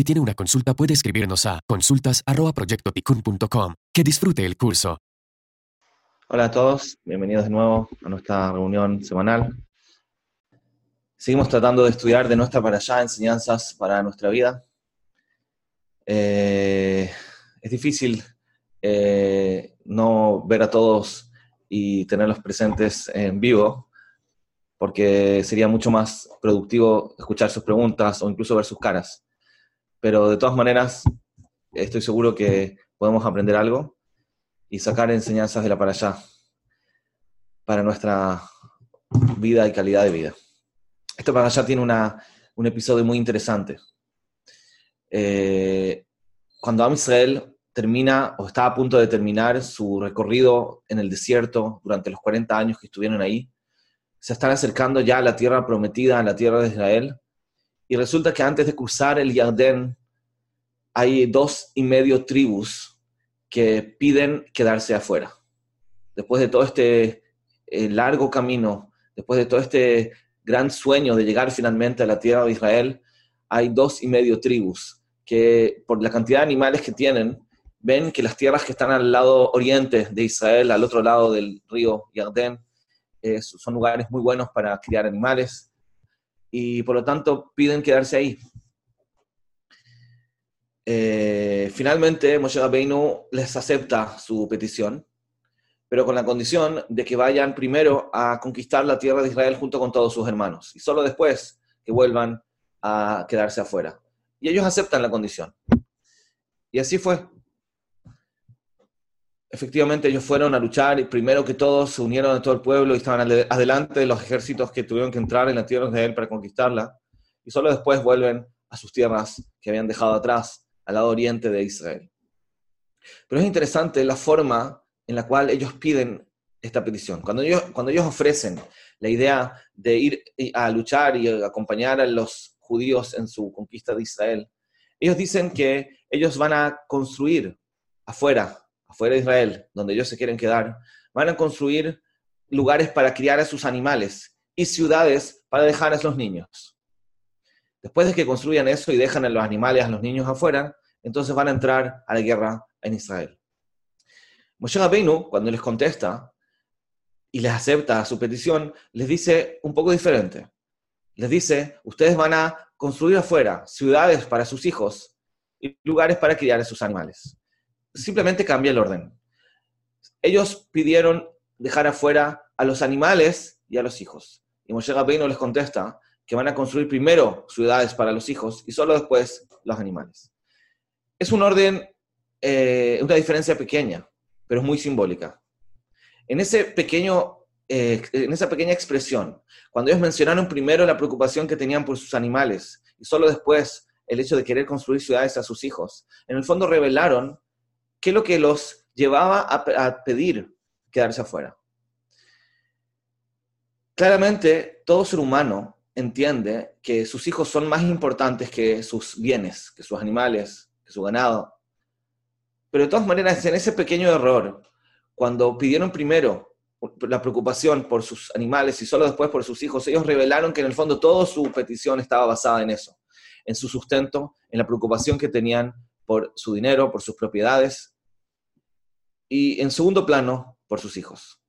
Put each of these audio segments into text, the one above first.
Si tiene una consulta puede escribirnos a consultas.proyectoticun.com. Que disfrute el curso. Hola a todos, bienvenidos de nuevo a nuestra reunión semanal. Seguimos tratando de estudiar de nuestra para allá enseñanzas para nuestra vida. Eh, es difícil eh, no ver a todos y tenerlos presentes en vivo, porque sería mucho más productivo escuchar sus preguntas o incluso ver sus caras pero de todas maneras estoy seguro que podemos aprender algo y sacar enseñanzas de la para allá para nuestra vida y calidad de vida. Esto para allá tiene un episodio muy interesante. Eh, cuando Am Israel termina o está a punto de terminar su recorrido en el desierto durante los 40 años que estuvieron ahí, se están acercando ya a la tierra prometida, a la tierra de Israel, y resulta que antes de cruzar el Yardén, hay dos y medio tribus que piden quedarse afuera. Después de todo este eh, largo camino, después de todo este gran sueño de llegar finalmente a la tierra de Israel, hay dos y medio tribus que por la cantidad de animales que tienen, ven que las tierras que están al lado oriente de Israel, al otro lado del río Yardén, eh, son lugares muy buenos para criar animales, y por lo tanto piden quedarse ahí. Eh, finalmente, Moshe Rabbeinu les acepta su petición, pero con la condición de que vayan primero a conquistar la tierra de Israel junto con todos sus hermanos, y solo después que vuelvan a quedarse afuera. Y ellos aceptan la condición. Y así fue. Efectivamente, ellos fueron a luchar y primero que todos se unieron a todo el pueblo y estaban adelante de los ejércitos que tuvieron que entrar en la tierra de Israel para conquistarla. Y solo después vuelven a sus tierras que habían dejado atrás, al lado oriente de Israel. Pero es interesante la forma en la cual ellos piden esta petición. Cuando ellos, cuando ellos ofrecen la idea de ir a luchar y acompañar a los judíos en su conquista de Israel, ellos dicen que ellos van a construir afuera afuera de Israel, donde ellos se quieren quedar, van a construir lugares para criar a sus animales y ciudades para dejar a los niños. Después de que construyan eso y dejan a los animales, a los niños afuera, entonces van a entrar a la guerra en Israel. Moshe Rabbeinu, cuando les contesta y les acepta su petición, les dice un poco diferente. Les dice, ustedes van a construir afuera ciudades para sus hijos y lugares para criar a sus animales simplemente cambia el orden. Ellos pidieron dejar afuera a los animales y a los hijos. Y Moshe Rabbeinu les contesta que van a construir primero ciudades para los hijos y solo después los animales. Es un orden, eh, una diferencia pequeña, pero es muy simbólica. En, ese pequeño, eh, en esa pequeña expresión, cuando ellos mencionaron primero la preocupación que tenían por sus animales y solo después el hecho de querer construir ciudades a sus hijos, en el fondo revelaron qué es lo que los llevaba a, pedir quedarse afuera. Claramente, todo ser humano entiende que sus hijos son más importantes que sus bienes, que sus animales, que su ganado. Pero de todas maneras, en ese pequeño error, cuando pidieron primero la preocupación por sus animales y solo después por sus hijos, ellos revelaron que en el fondo toda su petición estaba basada en eso, en su sustento, en la preocupación que tenían por su dinero, por sus propiedades, y en segundo plano, por sus hijos.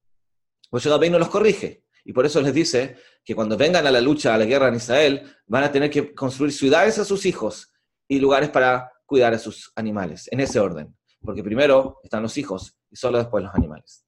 Pues no los corrige, y por eso les dice que cuando vengan a la lucha, a la guerra en Israel, van a tener que construir ciudades a sus hijos y lugares para cuidar a sus animales, en ese orden, porque primero están los hijos y solo después los animales.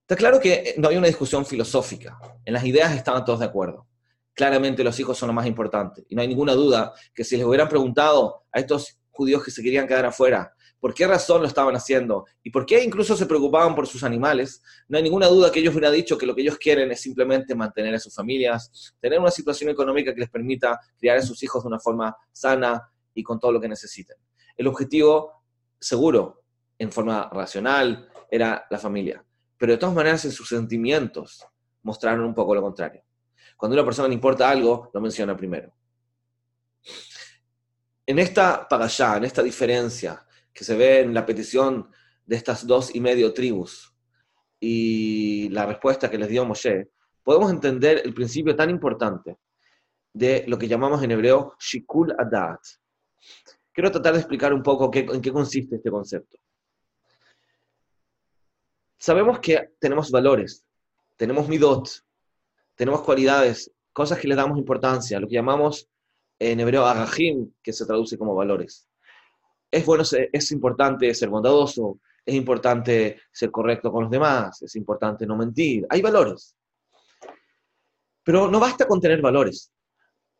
Está claro que no hay una discusión filosófica, en las ideas estaban todos de acuerdo. Claramente los hijos son lo más importante, y no hay ninguna duda que si les hubieran preguntado a estos judíos que se querían quedar afuera, por qué razón lo estaban haciendo y por qué incluso se preocupaban por sus animales, no hay ninguna duda que ellos hubieran dicho que lo que ellos quieren es simplemente mantener a sus familias, tener una situación económica que les permita criar a sus hijos de una forma sana y con todo lo que necesiten. El objetivo, seguro, en forma racional, era la familia, pero de todas maneras en sus sentimientos mostraron un poco lo contrario. Cuando a una persona le importa algo, lo menciona primero. En esta allá, en esta diferencia que se ve en la petición de estas dos y medio tribus, y la respuesta que les dio Moshe, podemos entender el principio tan importante de lo que llamamos en hebreo Shikul Adat. Quiero tratar de explicar un poco en qué consiste este concepto. Sabemos que tenemos valores, tenemos midot, tenemos cualidades, cosas que le damos importancia, lo que llamamos en hebreo agajim, que se traduce como valores. Es bueno, es importante ser bondadoso, es importante ser correcto con los demás, es importante no mentir, hay valores. Pero no basta con tener valores.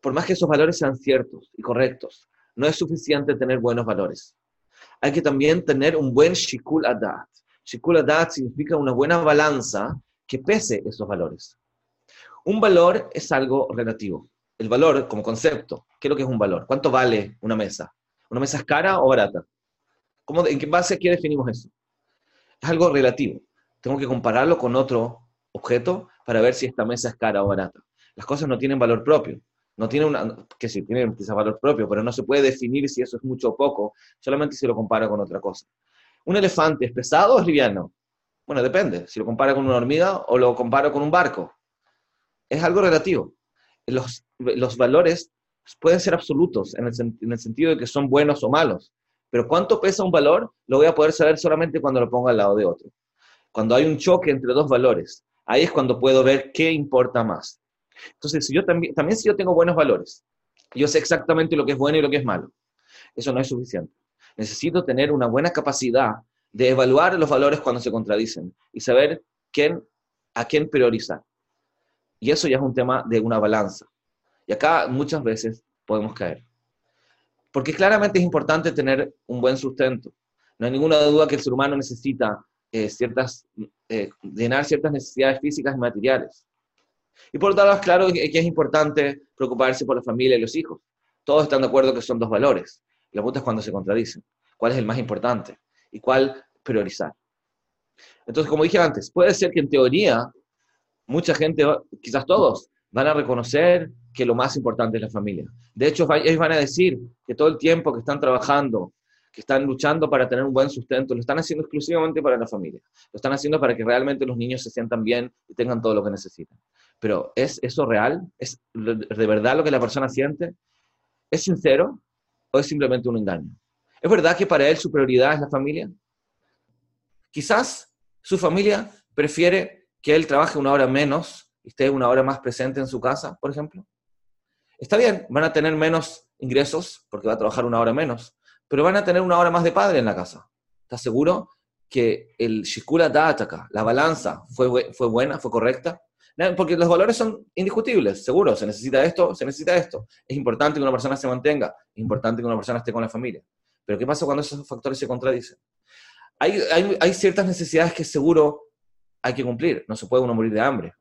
Por más que esos valores sean ciertos y correctos, no es suficiente tener buenos valores. Hay que también tener un buen shikul adat. Shikul adat significa una buena balanza que pese esos valores. Un valor es algo relativo. El valor como concepto, ¿qué es lo que es un valor? ¿Cuánto vale una mesa? ¿Una mesa es cara o barata? ¿Cómo, ¿En qué base qué definimos eso? Es algo relativo. Tengo que compararlo con otro objeto para ver si esta mesa es cara o barata. Las cosas no tienen valor propio. No tienen una, que sí, tienen quizás valor propio, pero no se puede definir si eso es mucho o poco, solamente si lo comparo con otra cosa. ¿Un elefante es pesado o es liviano? Bueno, depende. Si lo comparo con una hormiga o lo comparo con un barco. Es algo relativo. Los, valores pueden ser absolutos en el, en el sentido de que son buenos o malos. Pero cuánto pesa un valor lo voy a poder saber solamente cuando lo ponga al lado de otro. Cuando hay un choque entre dos valores, ahí es cuando puedo ver qué importa más. Entonces, si yo también, también si yo tengo buenos valores, yo sé exactamente lo que es bueno y lo que es malo, eso no es suficiente. Necesito tener una buena capacidad de evaluar los valores cuando se contradicen y saber quién, a quién priorizar. Y eso ya es un tema de una balanza. Y acá muchas veces podemos caer. Porque claramente es importante tener un buen sustento. No hay ninguna duda que el ser humano necesita eh, eh, llenar ciertas necesidades físicas y materiales. Y por otro lado, es claro que, es importante preocuparse por la familia y los hijos. Todos están de acuerdo que son dos valores. La pregunta es cuando se contradicen. ¿Cuál es el más importante? ¿Y cuál priorizar? Entonces, como dije antes, puede ser que en teoría mucha gente, quizás todos, van a reconocer que lo más importante es la familia. De hecho, ellos van a decir que todo el tiempo que están trabajando, que están luchando para tener un buen sustento, lo están haciendo exclusivamente para la familia. Lo están haciendo para que realmente los niños se sientan bien y tengan todo lo que necesitan. Pero ¿es eso real? ¿Es de verdad lo que la persona siente? ¿Es sincero o es simplemente un engaño? ¿Es verdad que para él su prioridad es la familia? Quizás su familia prefiere que él trabaje una hora menos y esté una hora más presente en su casa, por ejemplo. Está bien, van a tener menos ingresos porque va a trabajar una hora menos, pero van a tener una hora más de padre en la casa. ¿Estás seguro que el Shikula Dataka, la balanza, fue, fue buena, fue correcta? Porque los valores son indiscutibles, seguro, se necesita esto, se necesita esto. Es importante que una persona se mantenga, es importante que una persona esté con la familia. Pero ¿qué pasa cuando esos factores se contradicen? Hay, hay, hay ciertas necesidades que seguro hay que cumplir, no se puede uno morir de hambre.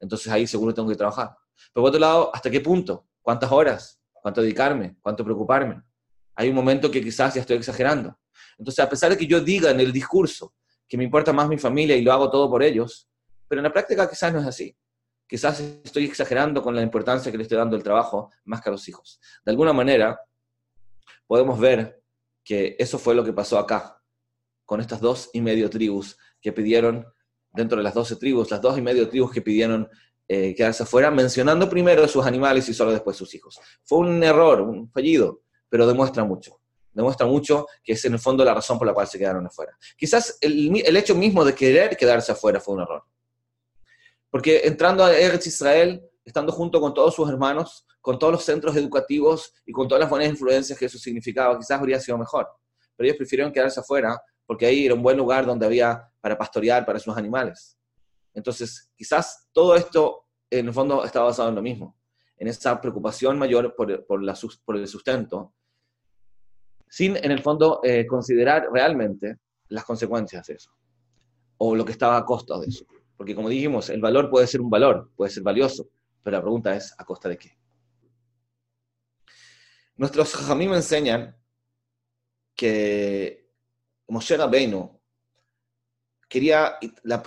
Entonces ahí seguro tengo que trabajar. Pero por otro lado, ¿hasta qué punto? ¿Cuántas horas? ¿Cuánto dedicarme? ¿Cuánto preocuparme? Hay un momento que quizás ya estoy exagerando. Entonces, a pesar de que yo diga en el discurso que me importa más mi familia y lo hago todo por ellos, pero en la práctica quizás no es así. Quizás estoy exagerando con la importancia que le estoy dando al trabajo más que a los hijos. De alguna manera, podemos ver que eso fue lo que pasó acá, con estas dos y medio tribus que pidieron, dentro de las doce tribus, las dos y medio tribus que pidieron eh, quedarse afuera, mencionando primero sus animales y solo después sus hijos. Fue un error, un fallido, pero demuestra mucho. Demuestra mucho que es en el fondo la razón por la cual se quedaron afuera. Quizás el, el hecho mismo de querer quedarse afuera fue un error. Porque entrando a Eretz Israel, estando junto con todos sus hermanos, con todos los centros educativos y con todas las buenas influencias que eso significaba, quizás habría sido mejor. Pero ellos prefirieron quedarse afuera porque ahí era un buen lugar donde había para pastorear para sus animales. Entonces, quizás todo esto en el fondo está basado en lo mismo, en esa preocupación mayor por, por, la, por el sustento, sin en el fondo eh, considerar realmente las consecuencias de eso, o lo que estaba a costa de eso. Porque como dijimos, el valor puede ser un valor, puede ser valioso, pero la pregunta es, ¿a costa de qué? Nuestros jajamim me enseñan que Moshe Rabbeinu quería,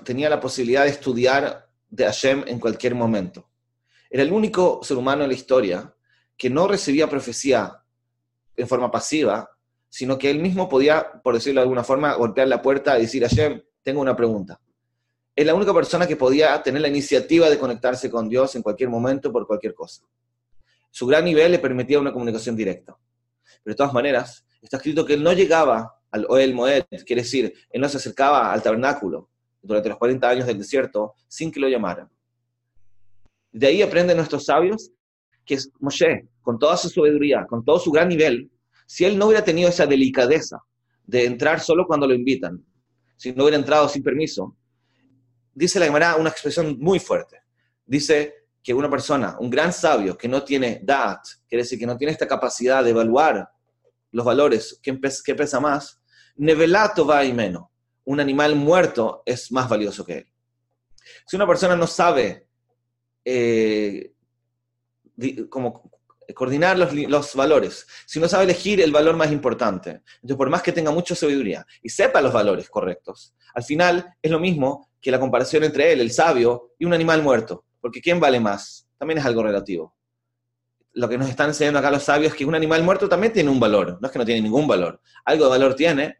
tenía la posibilidad de estudiar de Hashem en cualquier momento. Era el único ser humano en la historia que no recibía profecía en forma pasiva, sino que él mismo podía, por decirlo de alguna forma, golpear la puerta y decir, Hashem, tengo una pregunta. es la única persona que podía tener la iniciativa de conectarse con Dios en cualquier momento por cualquier cosa. Su gran nivel le permitía una comunicación directa. Pero de todas maneras, está escrito que él no llegaba al Oel Moed, quiere decir, él no se acercaba al tabernáculo durante los 40 años del desierto sin que lo llamaran. De ahí aprenden nuestros sabios que Moshe, con toda su sabiduría, con todo su gran nivel, si él no hubiera tenido esa delicadeza de entrar solo cuando lo invitan, si no hubiera entrado sin permiso, dice la Gemara una expresión muy fuerte. Dice que una persona, un gran sabio que no tiene dat, quiere decir que no tiene esta capacidad de evaluar los valores, qué, pesa más, nevelato va y menos. Un animal muerto es más valioso que él. Si una persona no sabe eh, como coordinar los, los, valores, si no sabe elegir el valor más importante, entonces por más que tenga mucha sabiduría y sepa los valores correctos, al final es lo mismo que la comparación entre él, el sabio, y un animal muerto. Porque ¿quién vale más? También es algo relativo. Lo que nos están enseñando acá los sabios es que un animal muerto también tiene un valor. No es que no tiene ningún valor. Algo de valor tiene.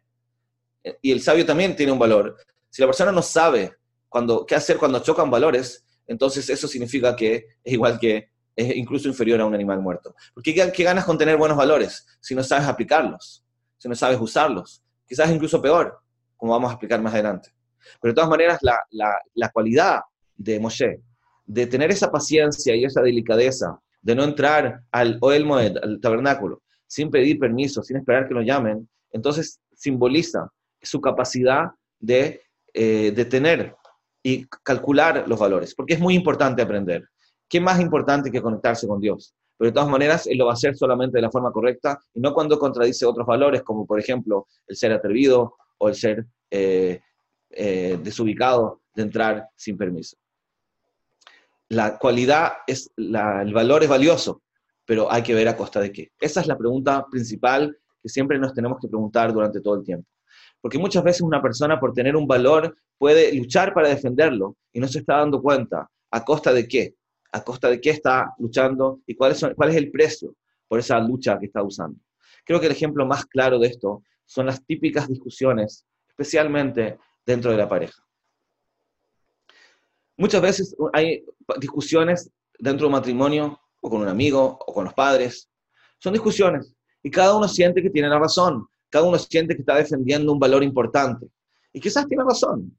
Y el sabio también tiene un valor. Si la persona no sabe cuando, qué hacer cuando chocan valores, entonces eso significa que es igual que, es incluso inferior a un animal muerto. Porque ¿qué, qué ganas con tener buenos valores si no sabes aplicarlos? Si no sabes usarlos. Quizás incluso peor, como vamos a explicar más adelante. Pero de todas maneras, la, cualidad de Moshe, de tener esa paciencia y esa delicadeza, de no entrar al Oel Moed, al tabernáculo, sin pedir permiso, sin esperar que lo llamen, entonces simboliza su capacidad de, eh, de y calcular los valores, porque es muy importante aprender. ¿Qué más importante que conectarse con Dios? Pero de todas maneras, Él lo va a hacer solamente de la forma correcta y no cuando contradice otros valores, como por ejemplo el ser atrevido o el ser eh, eh, desubicado de entrar sin permiso. La cualidad es, el valor es valioso, pero hay que ver a costa de qué. Esa es la pregunta principal que siempre nos tenemos que preguntar durante todo el tiempo. Porque muchas veces una persona por tener un valor puede luchar para defenderlo y no se está dando cuenta a costa de qué, a costa de qué está luchando y cuál es, cuál es el precio por esa lucha que está usando. Creo que el ejemplo más claro de esto son las típicas discusiones, especialmente dentro de la pareja. Muchas veces hay discusiones dentro de un matrimonio, o con un amigo, o con los padres. Son discusiones, y cada uno siente que tiene la razón, cada uno siente que está defendiendo un valor importante. Y quizás tiene razón,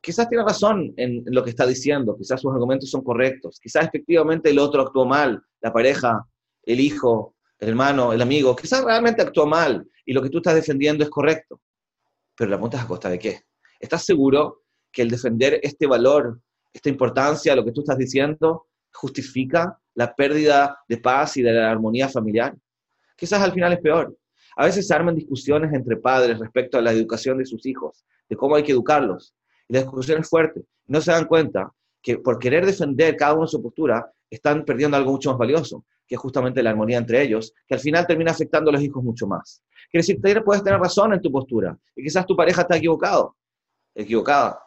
quizás tiene razón en, lo que está diciendo, quizás sus argumentos son correctos, quizás efectivamente el otro actuó mal, la pareja, el hijo, el hermano, el amigo, quizás realmente actuó mal y lo que tú estás defendiendo es correcto. Pero la pregunta es a costa de qué. ¿Estás seguro que el defender este valor, esta importancia, lo que tú estás diciendo, justifica la pérdida de paz y de la armonía familiar? Quizás al final es peor. A veces se arman discusiones entre padres respecto a la educación de sus hijos, de cómo hay que educarlos. Y la discusión es fuerte. No se dan cuenta que por querer defender cada uno su postura, están perdiendo algo mucho más valioso, que es justamente la armonía entre ellos, que al final termina afectando a los hijos mucho más. Quiere decir, puedes tener razón en tu postura, y quizás tu pareja está equivocado, equivocada,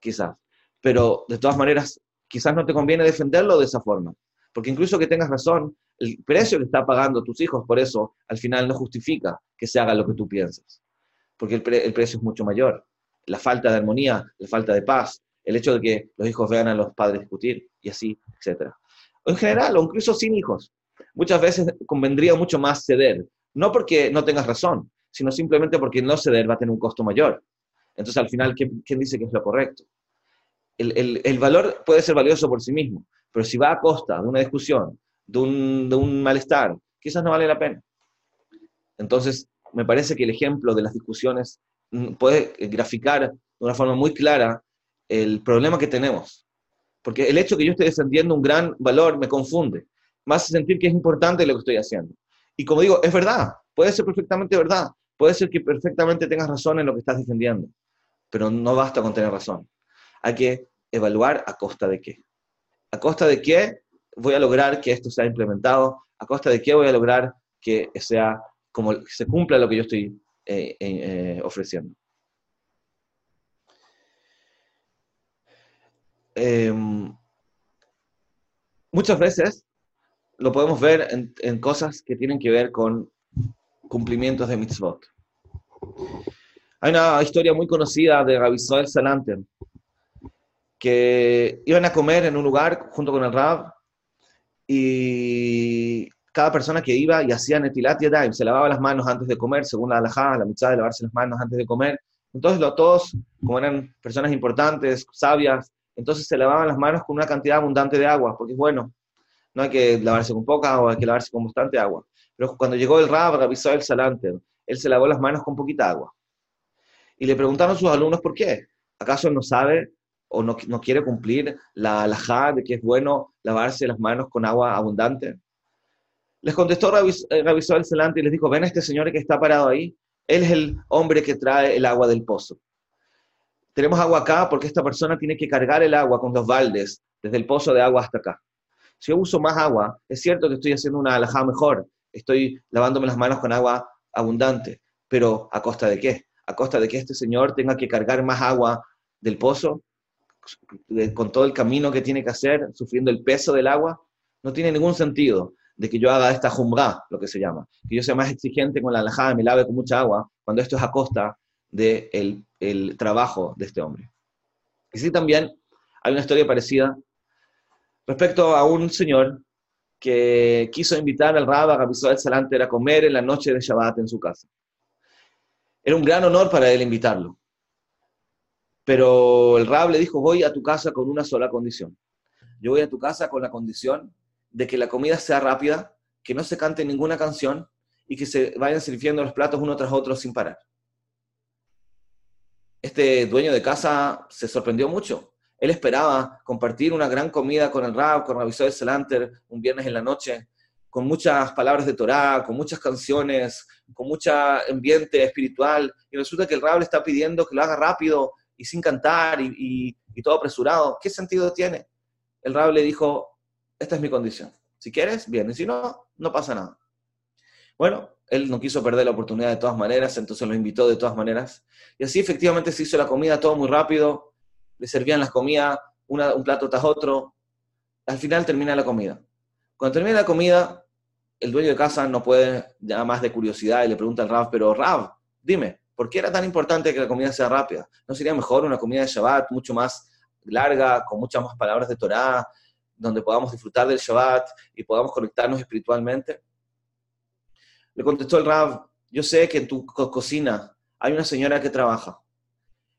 quizás. Pero de todas maneras, quizás no te conviene defenderlo de esa forma. Porque incluso que tengas razón, el precio que está pagando tus hijos por eso, al final no justifica que se haga lo que tú piensas. Porque el, precio es mucho mayor. La falta de armonía, la falta de paz, el hecho de que los hijos vean a los padres discutir y así, etc. En general, o incluso sin hijos. Muchas veces convendría mucho más ceder. No porque no tengas razón, sino simplemente porque no ceder va a tener un costo mayor. Entonces, al final, ¿quién, dice que es lo correcto? El, valor puede ser valioso por sí mismo, pero si va a costa de una discusión, de un, malestar, quizás no vale la pena. Entonces, me parece que el ejemplo de las discusiones mm, puede graficar de una forma muy clara el problema que tenemos. Porque el hecho de que yo esté defendiendo un gran valor me confunde. Más sentir que es importante lo que estoy haciendo. Y como digo, es verdad, puede ser perfectamente verdad. Puede ser que perfectamente tengas razón en lo que estás defendiendo pero no basta con tener razón. Hay que evaluar a costa de qué. A costa de qué voy a lograr que esto sea implementado, a costa de qué voy a lograr que sea como se cumpla lo que yo estoy eh, eh, ofreciendo. Em, muchas veces lo podemos ver en, en, cosas que tienen que ver con cumplimientos de mitzvot. Hay una historia muy conocida de Rabbi Salanter, que iban a comer en un lugar junto con el Rab y cada persona que iba y hacía netilat yadayim, se lavaba las manos antes de comer, según la halajá, la mitad de lavarse las manos antes de comer. Entonces todos, como eran personas importantes, sabias, entonces se lavaban las manos con una cantidad abundante de agua, porque es bueno, no hay que lavarse con poca agua, hay que lavarse con bastante agua. Pero cuando llegó el Rab, avisó el Salanter, él se lavó las manos con poquita agua. Y le preguntaron a sus alumnos por qué. ¿Acaso no sabe o no, no quiere cumplir la halajá de que es bueno lavarse las manos con agua abundante? Les contestó Rabisó el Salante y les dijo, ven a este señor que está parado ahí, él es el hombre que trae el agua del pozo. Tenemos agua acá porque esta persona tiene que cargar el agua con los baldes desde el pozo de agua hasta acá. Si yo uso más agua, es cierto que estoy haciendo una alajá mejor, estoy lavándome las manos con agua abundante, pero ¿a costa de qué? ¿A costa de que este señor tenga que cargar más agua del pozo con todo el camino que tiene que hacer, sufriendo el peso del agua? No tiene ningún sentido de que yo haga esta jumra, lo que se llama, que yo sea más exigente con la alajada, me lave con mucha agua, cuando esto es a costa del el trabajo de este hombre. Y sí también hay una historia parecida respecto a un señor que quiso invitar al Rabba Gabisol Salanter a comer en la noche de Shabbat en su casa. Era un gran honor para él invitarlo. Pero el Rab le dijo, voy a tu casa con una sola condición. Yo voy a tu casa con la condición de que la comida sea rápida, que no se cante ninguna canción y que se vayan sirviendo los platos uno tras otro sin parar. Este dueño de casa se sorprendió mucho. Él esperaba compartir una gran comida con el Rab, con Rabisol Salanter, un viernes en la noche, con muchas palabras de Torah, con muchas canciones, con mucho ambiente espiritual, y resulta que el Rab le está pidiendo que lo haga rápido y sin cantar y, todo apresurado. ¿Qué sentido tiene? El Rab le dijo, esta es mi condición. Si quieres, bien, y si no, no pasa nada. Bueno, él no quiso perder la oportunidad de todas maneras, entonces lo invitó de todas maneras. Y así efectivamente se hizo la comida todo muy rápido, le servían las comidas, un plato tras otro. Al final termina la comida. Cuando termina la comida, el dueño de casa no puede, ya más de curiosidad, y le pregunta al Rav, pero Rav, dime, ¿por qué era tan importante que la comida sea rápida? ¿No sería mejor una comida de Shabbat mucho más larga, con muchas más palabras de Torah, donde podamos disfrutar del Shabbat y podamos conectarnos espiritualmente? Le contestó el Rav, yo sé que en tu cocina hay una señora que trabaja.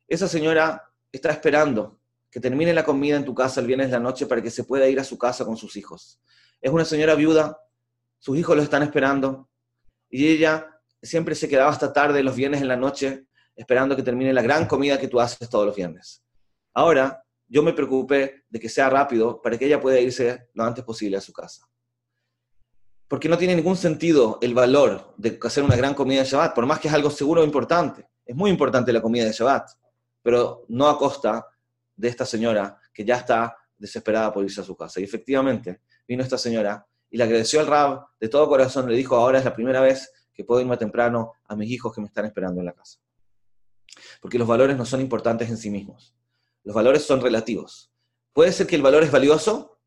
Esa señora está esperando que termine la comida en tu casa el viernes de la noche para que se pueda ir a su casa con sus hijos. Es una señora viuda, sus hijos lo están esperando y ella siempre se quedaba hasta tarde los viernes en la noche esperando que termine la gran comida que tú haces todos los viernes. Ahora yo me preocupé de que sea rápido para que ella pueda irse lo antes posible a su casa. Porque no tiene ningún sentido el valor de hacer una gran comida de Shabbat, por más que es algo seguro e importante. Es muy importante la comida de Shabbat, pero no a costa de esta señora que ya está desesperada por irse a su casa. Y efectivamente, vino esta señora y le agradeció al Rab de todo corazón, le dijo, ahora es la primera vez que puedo irme temprano a mis hijos que me están esperando en la casa. Porque los valores no son importantes en sí mismos. Los valores son relativos. Puede ser que el valor es valioso,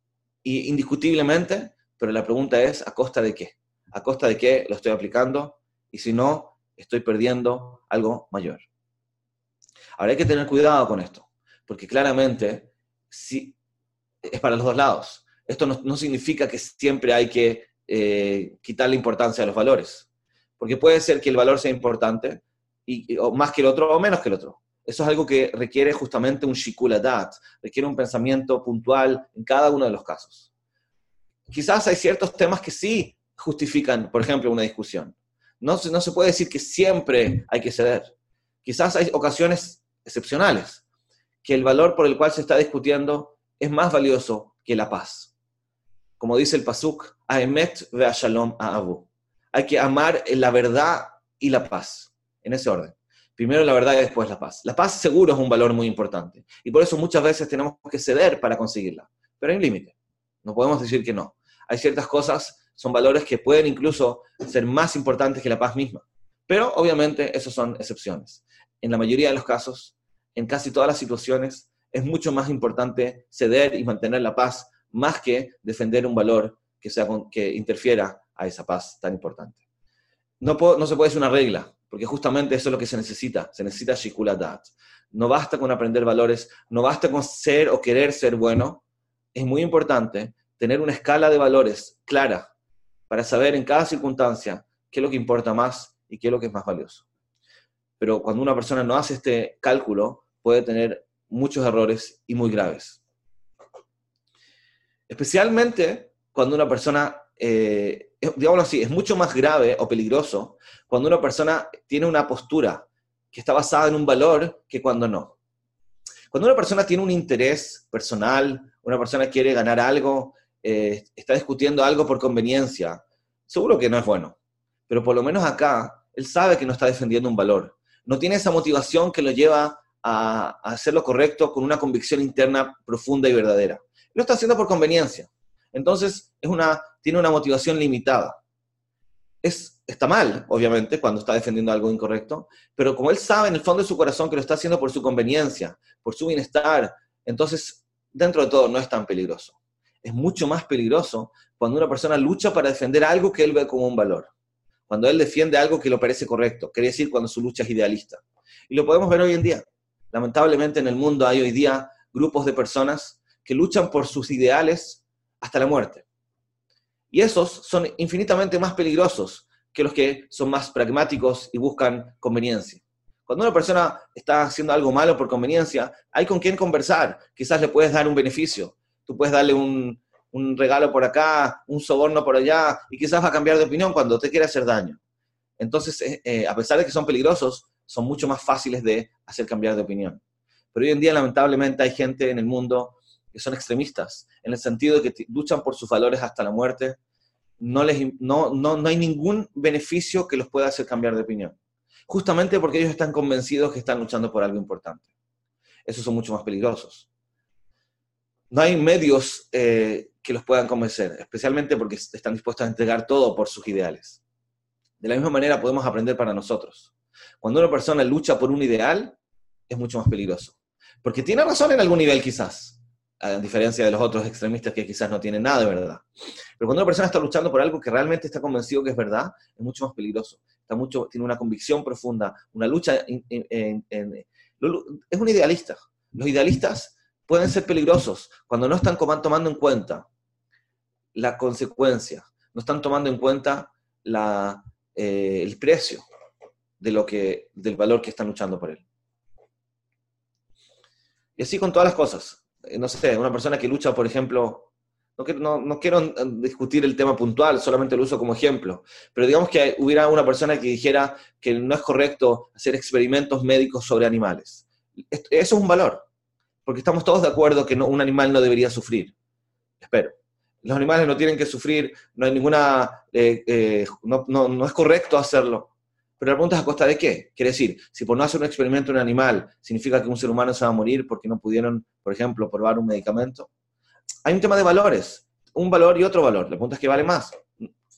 y indiscutiblemente, pero la pregunta es, ¿a costa de qué? ¿A costa de qué lo estoy aplicando? Y si no, estoy perdiendo algo mayor. Ahora hay que tener cuidado con esto, porque claramente si, es para los dos lados. Esto no, significa que siempre hay que eh, quitarle importancia a los valores, porque puede ser que el valor sea importante, y, o más que el otro o menos que el otro. Eso es algo que requiere justamente un shikuladat, requiere un pensamiento puntual en cada uno de los casos. Quizás hay ciertos temas que sí justifican, por ejemplo, una discusión. No, no se puede decir que siempre hay que ceder. Quizás hay ocasiones excepcionales, que el valor por el cual se está discutiendo es más valioso que la paz. Como dice el Pasuk, Aemet ve Shalom Abu. Hay que amar la verdad y la paz, en ese orden. Primero la verdad y después la paz. La paz seguro es un valor muy importante y por eso muchas veces tenemos que ceder para conseguirla. Pero hay un límite. No podemos decir que no. Hay ciertas cosas, son valores que pueden incluso ser más importantes que la paz misma. Pero obviamente esos son excepciones. En la mayoría de los casos, en casi todas las situaciones, es mucho más importante ceder y mantener la paz más que defender un valor que, sea, que interfiera a esa paz tan importante. No, no se puede hacer una regla porque justamente eso es lo que se necesita, se necesita shikuladat. No basta con aprender valores, no basta con ser o querer ser bueno, es muy importante tener una escala de valores clara para saber en cada circunstancia qué es lo que importa más y qué es lo que es más valioso. Pero cuando una persona no hace este cálculo, puede tener muchos errores y muy graves. Especialmente cuando una persona, eh, digámoslo así, es mucho más grave o peligroso cuando una persona tiene una postura que está basada en un valor que cuando no. Cuando una persona tiene un interés personal, una persona quiere ganar algo, eh, está discutiendo algo por conveniencia, seguro que no es bueno. Pero por lo menos acá, él sabe que no está defendiendo un valor. No tiene esa motivación que lo lleva a, hacer lo correcto con una convicción interna profunda y verdadera. Lo está haciendo por conveniencia. Entonces, es una, tiene una motivación limitada. Es, está mal, obviamente, cuando está defendiendo algo incorrecto, pero como él sabe en el fondo de su corazón que lo está haciendo por su conveniencia, por su bienestar, entonces, dentro de todo, no es tan peligroso. Es mucho más peligroso cuando una persona lucha para defender algo que él ve como un valor. Cuando él defiende algo que le parece correcto, quiere decir cuando su lucha es idealista. Y lo podemos ver hoy en día. Lamentablemente en el mundo hay hoy día grupos de personas que luchan por sus ideales hasta la muerte. Y esos son infinitamente más peligrosos que los que son más pragmáticos y buscan conveniencia. Cuando una persona está haciendo algo malo por conveniencia, hay con quien conversar. Quizás le puedes dar un beneficio. Tú puedes darle un, regalo por acá, un soborno por allá, y quizás va a cambiar de opinión cuando te quiere hacer daño. Entonces, eh, eh, a pesar de que son peligrosos, son mucho más fáciles de hacer cambiar de opinión. Pero hoy en día, lamentablemente, hay gente en el mundo que son extremistas, en el sentido de que luchan por sus valores hasta la muerte. No, les, no, no, no hay ningún beneficio que los pueda hacer cambiar de opinión. Justamente porque ellos están convencidos que están luchando por algo importante. Esos son mucho más peligrosos. No hay medios eh, que los puedan convencer, especialmente porque están dispuestos a entregar todo por sus ideales. De la misma manera podemos aprender para nosotros. Cuando una persona lucha por un ideal, es mucho más peligroso. Porque tiene razón en algún nivel quizás, a diferencia de los otros extremistas que quizás no tienen nada de verdad. Pero cuando una persona está luchando por algo que realmente está convencido que es verdad, es mucho más peligroso. Está mucho, tiene una convicción profunda, una lucha. es un idealista. Los idealistas pueden ser peligrosos cuando no están tomando en cuenta la consecuencia, no están tomando en cuenta eh, el precio de lo que, del valor que están luchando por él. Y así con todas las cosas. Eh, no sé, una persona que lucha, por ejemplo, no quiero, no, no quiero eh, discutir el tema puntual, solamente lo uso como ejemplo, pero digamos que hubiera una persona que dijera que no es correcto hacer experimentos médicos sobre animales. Eso es un valor, porque estamos todos de acuerdo que un animal no debería sufrir. Espero. Los animales no tienen que sufrir, no hay ninguna, eh, no, no, no es correcto hacerlo. Pero la pregunta es a costa de qué. Quiere decir, si por no hacer un experimento en un animal significa que un ser humano se va a morir porque no pudieron, por ejemplo, probar un medicamento. Hay un tema de valores, un valor y otro valor. La pregunta es qué vale más.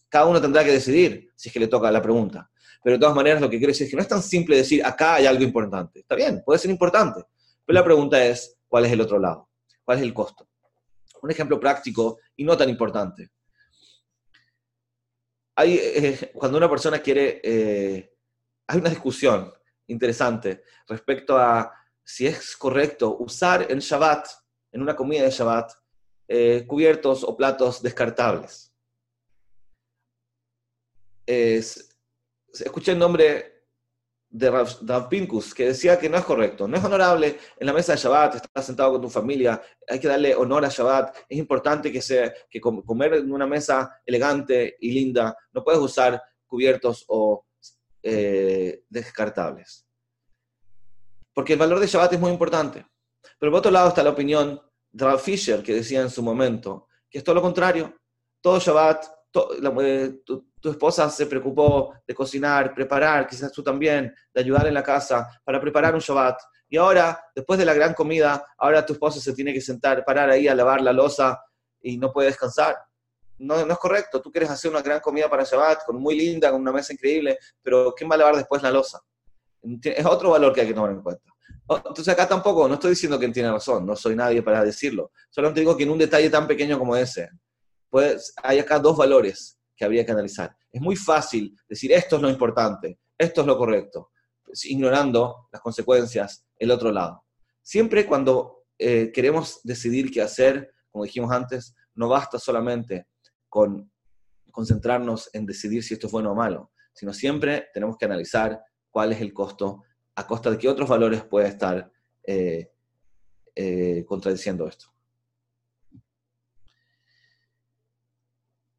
Cada uno tendrá que decidir si es que le toca la pregunta. Pero de todas maneras lo que quiero decir es que no es tan simple decir acá hay algo importante. Está bien, puede ser importante. Pero la pregunta es cuál es el otro lado, cuál es el costo. Un ejemplo práctico y no tan importante. Hay, eh, cuando una persona quiere eh, hay una discusión interesante respecto a si es correcto usar en Shabbat, en una comida de Shabbat, eh, cubiertos o platos descartables. escuché el nombre de Rav, Pinkus, que decía que no es correcto, no es honorable en la mesa de Shabbat, estás sentado con tu familia, hay que darle honor a Shabbat, es importante que, sea, que comer en una mesa elegante y linda, no puedes usar cubiertos o eh, descartables. Porque el valor de Shabbat es muy importante. Pero por otro lado está la opinión de Ralph Fisher, que decía en su momento que es todo lo contrario. Todo Shabbat, eh, tu, esposa se preocupó de cocinar, preparar, quizás tú también, de ayudar en la casa para preparar un Shabbat. Y ahora, después de la gran comida, ahora tu esposa se tiene que sentar, parar ahí a lavar la losa y no puede descansar no, es correcto. Tú quieres hacer una gran comida para Shabbat, con muy linda, con una mesa increíble, pero ¿quién va a lavar después la losa? Es otro valor que hay que tomar en cuenta. Entonces acá tampoco, no estoy diciendo que tiene razón, no soy nadie para decirlo. Solo te digo que en un detalle tan pequeño como ese, pues hay acá dos valores que habría que analizar. Es muy fácil decir esto es lo importante, esto es lo correcto, ignorando las consecuencias, el otro lado. Siempre cuando eh, queremos decidir qué hacer, como dijimos antes, no basta solamente con concentrarnos en decidir si esto es bueno o malo, sino siempre tenemos que analizar cuál es el costo, a costa de qué otros valores puede estar eh, eh, contradiciendo esto.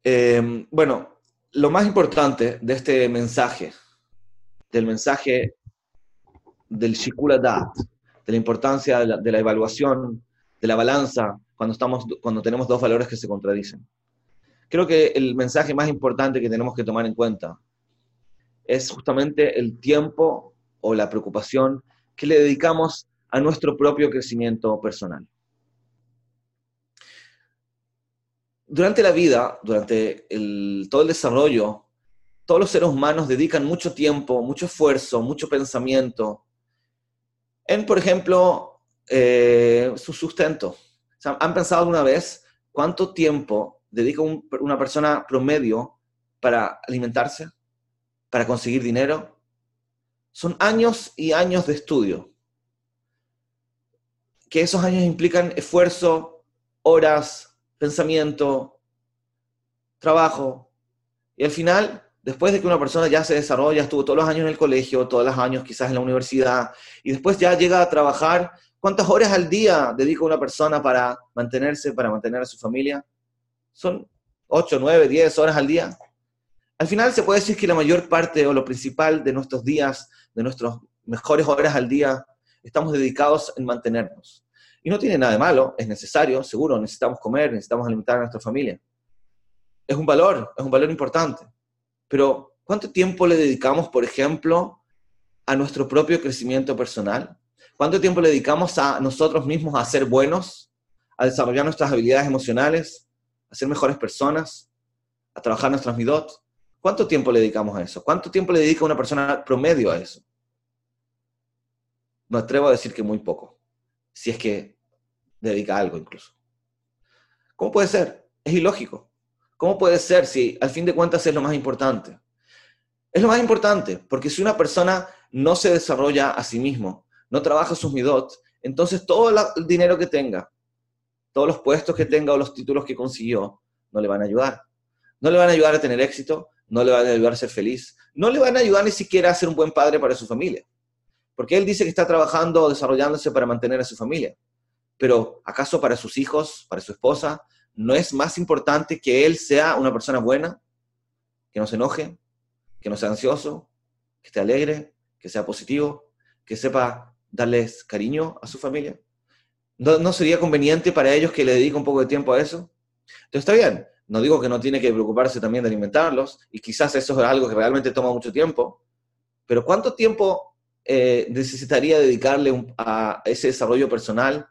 Em, bueno, lo más importante de este mensaje, del mensaje del Shikula Dat, de la importancia de la, de la, evaluación, de la balanza, cuando, estamos, cuando tenemos dos valores que se contradicen. Creo que el mensaje más importante que tenemos que tomar en cuenta es justamente el tiempo o la preocupación que le dedicamos a nuestro propio crecimiento personal. Durante la vida, durante todo el desarrollo, todos los seres humanos dedican mucho tiempo, mucho esfuerzo, mucho pensamiento en, por ejemplo, eh, su sustento. ¿Han pensado alguna vez cuánto tiempo dedica una persona promedio para alimentarse, para conseguir dinero? Son años y años de estudio. Que esos años implican esfuerzo, horas, pensamiento, trabajo. Y al final, después de que una persona ya se desarrolla, estuvo todos los años en el colegio, todos los años quizás en la universidad, y después ya llega a trabajar, ¿cuántas horas al día dedica una persona para mantenerse, para mantener a su familia? Son 8, 9, 10 horas al día. Al final se puede decir que la mayor parte o lo principal de nuestros días, de nuestras mejores horas al día, estamos dedicados en mantenernos. Y no tiene nada de malo, es necesario, seguro, necesitamos comer, necesitamos alimentar a nuestra familia. Es un valor, es un valor importante. Pero, ¿cuánto tiempo le dedicamos, por ejemplo, a nuestro propio crecimiento personal? ¿Cuánto tiempo le dedicamos a nosotros mismos a ser buenos, a desarrollar nuestras habilidades emocionales, a ser mejores personas, a trabajar nuestras midot? ¿Cuánto tiempo le dedicamos a eso? ¿Cuánto tiempo le dedica una persona promedio a eso? Me atrevo a decir que muy poco, si es que dedica algo incluso. ¿Cómo puede ser? Es ilógico. ¿Cómo puede ser si al fin de cuentas es lo más importante? Es lo más importante, porque si una persona no se desarrolla a sí mismo, no trabaja sus midot, entonces todo el dinero que tenga, todos los puestos que tenga o los títulos que consiguió, no le van a ayudar. No le van a ayudar a tener éxito, no le van a ayudar a ser feliz, no le van a ayudar ni siquiera a ser un buen padre para su familia. Porque él dice que está trabajando, desarrollándose para mantener a su familia. Pero ¿acaso para sus hijos, para su esposa, no es más importante que él sea una persona buena, que no se enoje, que no sea ansioso, que esté alegre, que sea positivo, que sepa darles cariño a su familia? ¿No, ¿No, sería conveniente para ellos que le dedique un poco de tiempo a eso? Entonces está bien, no digo que no tiene que preocuparse también de alimentarlos, y quizás eso es algo que realmente toma mucho tiempo, pero ¿cuánto tiempo eh, necesitaría dedicarle a ese desarrollo personal,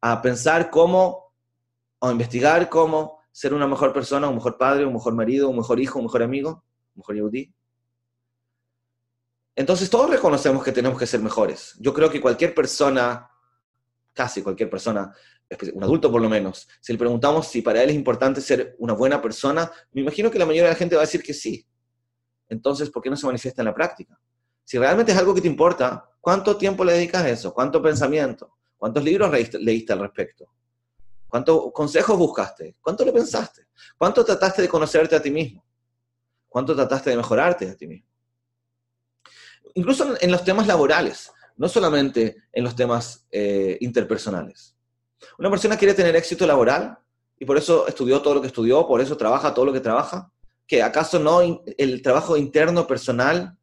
a pensar cómo, o investigar cómo ser una mejor persona, un mejor padre, un mejor marido, un mejor hijo, un mejor amigo, un mejor yudí? Entonces todos reconocemos que tenemos que ser mejores. Yo creo que cualquier persona, casi cualquier persona, un adulto por lo menos, si le preguntamos si para él es importante ser una buena persona, me imagino que la mayoría de la gente va a decir que sí. Entonces, ¿por qué no se manifiesta en la práctica? Si realmente es algo que te importa, ¿cuánto tiempo le dedicas a eso? ¿Cuánto pensamiento? ¿Cuántos libros leíste, al respecto? ¿Cuántos consejos buscaste? ¿Cuánto le pensaste? ¿Cuánto trataste de conocerte a ti mismo? ¿Cuánto trataste de mejorarte a ti mismo? Incluso en los temas laborales, no solamente en los temas eh, interpersonales. Una persona quiere tener éxito laboral y por eso estudió todo lo que estudió, por eso trabaja todo lo que trabaja. ¿Que acaso no el trabajo interno personal,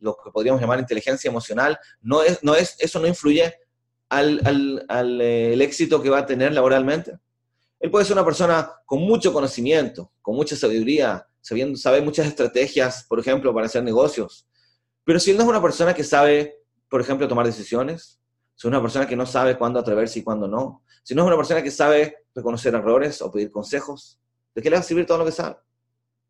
lo que podríamos llamar inteligencia emocional, no es, no es, eso no influye al, al, al eh, el éxito que va a tener laboralmente? Él puede ser una persona con mucho conocimiento, con mucha sabiduría, sabiendo, sabe muchas estrategias, por ejemplo, para hacer negocios. Pero si él no es una persona que sabe, por ejemplo, tomar decisiones, si es una persona que no sabe cuándo atreverse y cuándo no, si no es una persona que sabe reconocer errores o pedir consejos, ¿de qué le va a servir todo lo que sabe?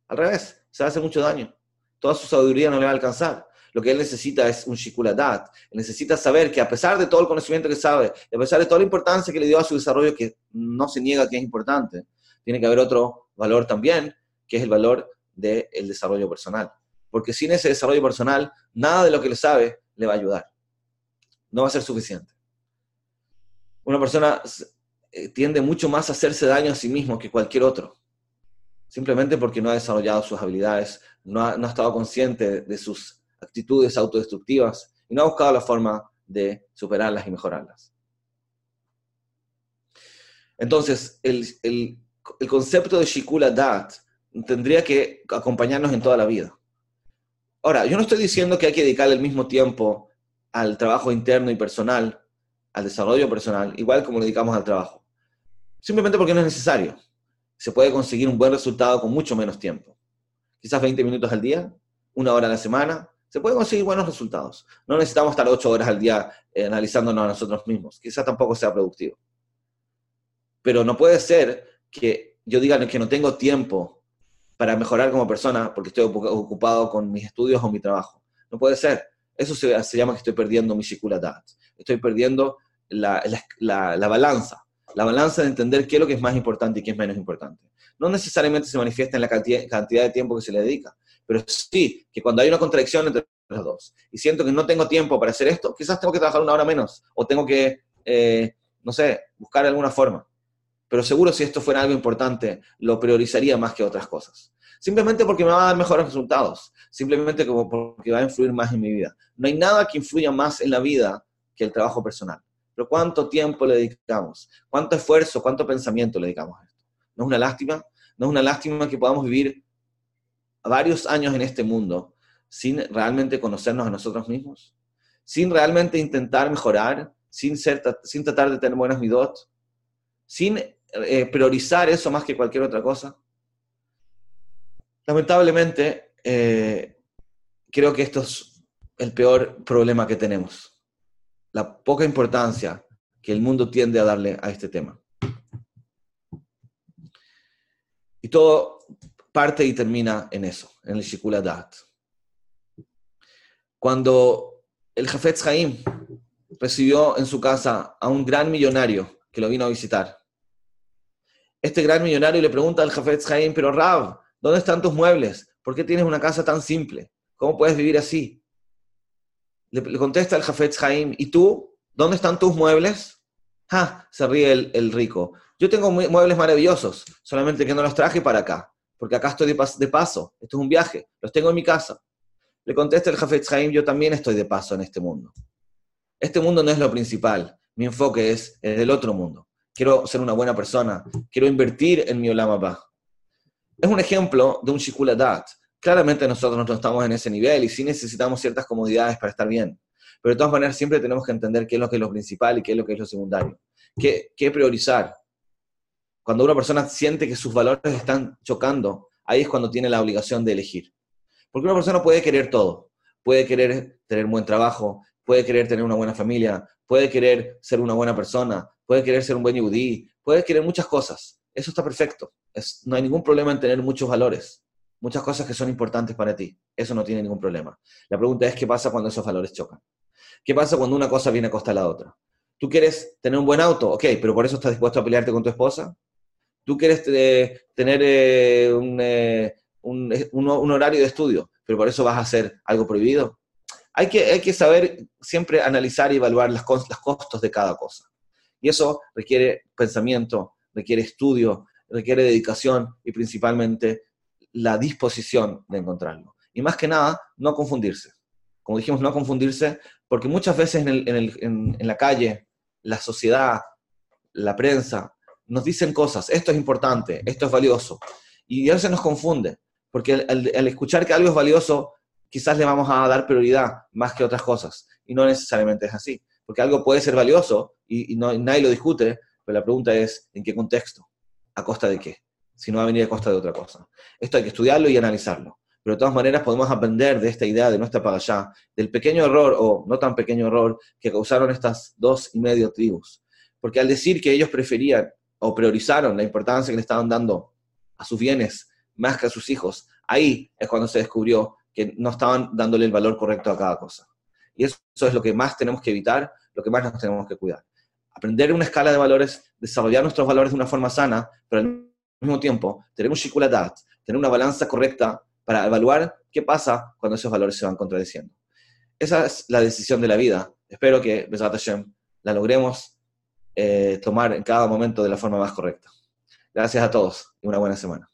Al revés, se hacer mucho daño. Toda su sabiduría no le va a alcanzar. Lo que él necesita es un shikuladat. Él necesita saber que a pesar de todo el conocimiento que sabe, y a pesar de toda la importancia que le dio a su desarrollo, que no se niega que es importante, tiene que haber otro valor también, que es el valor del desarrollo personal. porque sin ese desarrollo personal, nada de lo que le sabe le va a ayudar. No va a ser suficiente. Una persona eh, tiende mucho más a hacerse daño a sí mismo que cualquier otro, simplemente porque no ha desarrollado sus habilidades, no ha, estado consciente de sus actitudes autodestructivas y no ha buscado la forma de superarlas y mejorarlas. Entonces, el, el concepto de Shikula Dat tendría que acompañarnos en toda la vida. Ahora, yo no estoy diciendo que hay que dedicarle el mismo tiempo al trabajo interno y personal, al desarrollo personal, igual como le dedicamos al trabajo. Simplemente porque no es necesario. Se puede conseguir un buen resultado con mucho menos tiempo. Quizás 20 minutos al día, una hora a la semana, se pueden conseguir buenos resultados. No necesitamos estar 8 horas al día eh, analizándonos a nosotros mismos. Quizás tampoco sea productivo. Pero no puede ser que yo diga que no tengo tiempo para mejorar como persona porque estoy ocupado con mis estudios o mi trabajo. No puede ser. Eso se, llama que estoy perdiendo mi shikulatat. Estoy perdiendo la, balanza. La balanza de entender qué es lo que es más importante y qué es menos importante. No necesariamente se manifiesta en la cantidad, cantidad de tiempo que se le dedica, pero sí que cuando hay una contradicción entre los dos y siento que no tengo tiempo para hacer esto, quizás tengo que trabajar una hora menos o tengo que, eh, no sé, buscar alguna forma pero seguro si esto fuera algo importante, lo priorizaría más que otras cosas. Simplemente porque me va a dar mejores resultados, simplemente como porque va a influir más en mi vida. No hay nada que influya más en la vida que el trabajo personal. Pero ¿cuánto tiempo le dedicamos? ¿Cuánto esfuerzo, cuánto pensamiento le dedicamos a esto? ¿No es una lástima? ¿No es una lástima que podamos vivir varios años en este mundo sin realmente conocernos a nosotros mismos? Sin realmente intentar mejorar, sin, ser, sin tratar de tener buenas midot, sin eh, priorizar eso más que cualquier otra cosa. Lamentablemente, eh, creo que esto es el peor problema que tenemos. La poca importancia que el mundo tiende a darle a este tema. Y todo parte y termina en eso, en el Shikula Dat. Cuando el Jafetz Haim recibió en su casa a un gran millonario que lo vino a visitar, este gran millonario le pregunta al Jafetz Haim, pero Rab, ¿dónde están tus muebles? ¿Por qué tienes una casa tan simple? ¿Cómo puedes vivir así? Le, contesta el Jafetz Haim, ¿y tú? ¿Dónde están tus muebles? ¡Ja! Se ríe el, rico. Yo tengo muebles maravillosos, solamente que no los traje para acá, porque acá estoy de, paso, esto es un viaje, los tengo en mi casa. Le contesta el Jafetz Haim, yo también estoy de paso en este mundo. Este mundo no es lo principal, mi enfoque es el otro mundo quiero ser una buena persona, quiero invertir en mi Olama Es un ejemplo de un Shikula Claramente nosotros no estamos en ese nivel y sí necesitamos ciertas comodidades para estar bien. Pero de todas maneras siempre tenemos que entender qué es lo que es lo principal y qué es lo que es lo secundario. ¿Qué, qué priorizar? Cuando una persona siente que sus valores están chocando, ahí es cuando tiene la obligación de elegir. Porque una persona puede querer todo. Puede querer tener un buen trabajo, puede querer tener una buena familia, puede querer ser una buena persona, puede querer ser un buen yudí, puede querer muchas cosas. Eso está perfecto. no hay ningún problema en tener muchos valores, muchas cosas que son importantes para ti. Eso no tiene ningún problema. La pregunta es qué pasa cuando esos valores chocan. ¿Qué pasa cuando una cosa viene a costa de la otra? ¿Tú quieres tener un buen auto? Ok, pero por eso estás dispuesto a pelearte con tu esposa. ¿Tú quieres tener eh, eh, un, horario de estudio, pero por eso vas a hacer algo prohibido? Hay que, hay que saber siempre analizar y evaluar las, los costos de cada cosa. Y eso requiere pensamiento, requiere estudio, requiere dedicación y principalmente la disposición de encontrarlo. Y más que nada, no confundirse. Como dijimos, no confundirse, porque muchas veces en, la calle, la sociedad, la prensa, nos dicen cosas, esto es importante, esto es valioso. Y a veces nos confunde, porque al, al, escuchar que algo es valioso, quizás le vamos a dar prioridad más que otras cosas. Y no necesariamente es así porque algo puede ser valioso y, no, nadie lo discute, pero la pregunta es, ¿en qué contexto? ¿A costa de qué? Si no va a venir a costa de otra cosa. Esto hay que estudiarlo y analizarlo. Pero de todas maneras podemos aprender de esta idea de nuestra allá, del pequeño error o no tan pequeño error que causaron estas dos y medio tribus. Porque al decir que ellos preferían o priorizaron la importancia que le estaban dando a sus bienes más que a sus hijos, ahí es cuando se descubrió que no estaban dándole el valor correcto a cada cosa. Y eso, es lo que más tenemos que evitar, lo que más nos tenemos que cuidar. Aprender una escala de valores, desarrollar nuestros valores de una forma sana, pero al mismo tiempo tener un shikuladat, tener una balanza correcta para evaluar qué ¿Qué pasa cuando esos valores se van contradiciendo? Esa es la decisión de la vida. Espero que, Besat Hashem, la logremos eh, tomar en cada momento de la forma más correcta. Gracias a todos y una buena semana.